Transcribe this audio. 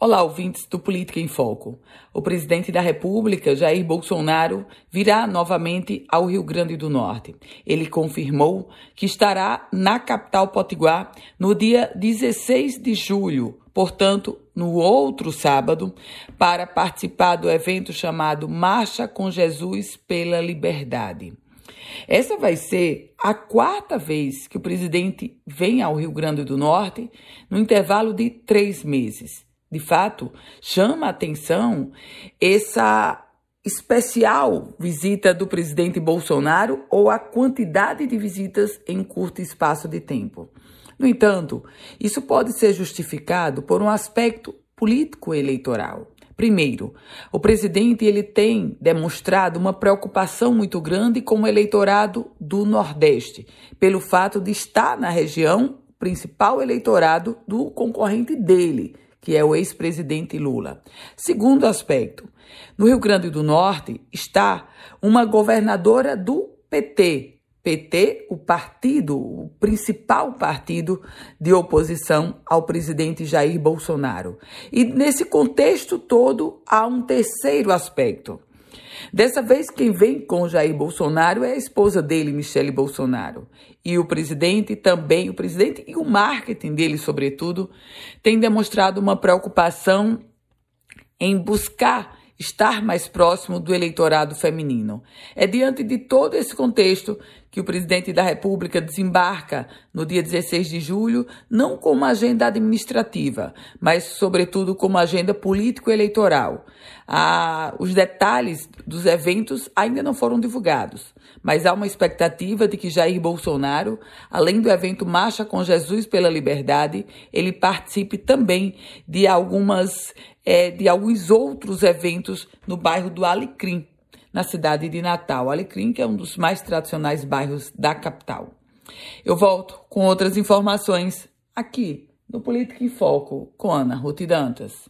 Olá, ouvintes do Política em Foco. O presidente da República, Jair Bolsonaro, virá novamente ao Rio Grande do Norte. Ele confirmou que estará na capital potiguar no dia 16 de julho, portanto, no outro sábado, para participar do evento chamado Marcha com Jesus pela Liberdade. Essa vai ser a quarta vez que o presidente vem ao Rio Grande do Norte no intervalo de três meses. De fato, chama a atenção essa especial visita do presidente Bolsonaro ou a quantidade de visitas em curto espaço de tempo. No entanto, isso pode ser justificado por um aspecto político-eleitoral. Primeiro, o presidente ele tem demonstrado uma preocupação muito grande com o eleitorado do Nordeste, pelo fato de estar na região principal eleitorado do concorrente dele, que é o ex-presidente Lula. Segundo aspecto, no Rio Grande do Norte está uma governadora do PT, PT, o partido, o principal partido de oposição ao presidente Jair Bolsonaro. E nesse contexto todo há um terceiro aspecto. Dessa vez, quem vem com Jair Bolsonaro é a esposa dele, Michele Bolsonaro. E o presidente também, o presidente e o marketing dele, sobretudo, tem demonstrado uma preocupação em buscar estar mais próximo do eleitorado feminino. É diante de todo esse contexto que o presidente da República desembarca no dia 16 de julho, não com uma agenda administrativa, mas, sobretudo, com uma agenda político-eleitoral. Ah, os detalhes dos eventos ainda não foram divulgados, mas há uma expectativa de que Jair Bolsonaro, além do evento Marcha com Jesus pela Liberdade, ele participe também de algumas é, de alguns outros eventos no bairro do Alecrim, na cidade de Natal. Alecrim, que é um dos mais tradicionais bairros da capital. Eu volto com outras informações aqui no Política em Foco com Ana Ruth Dantas.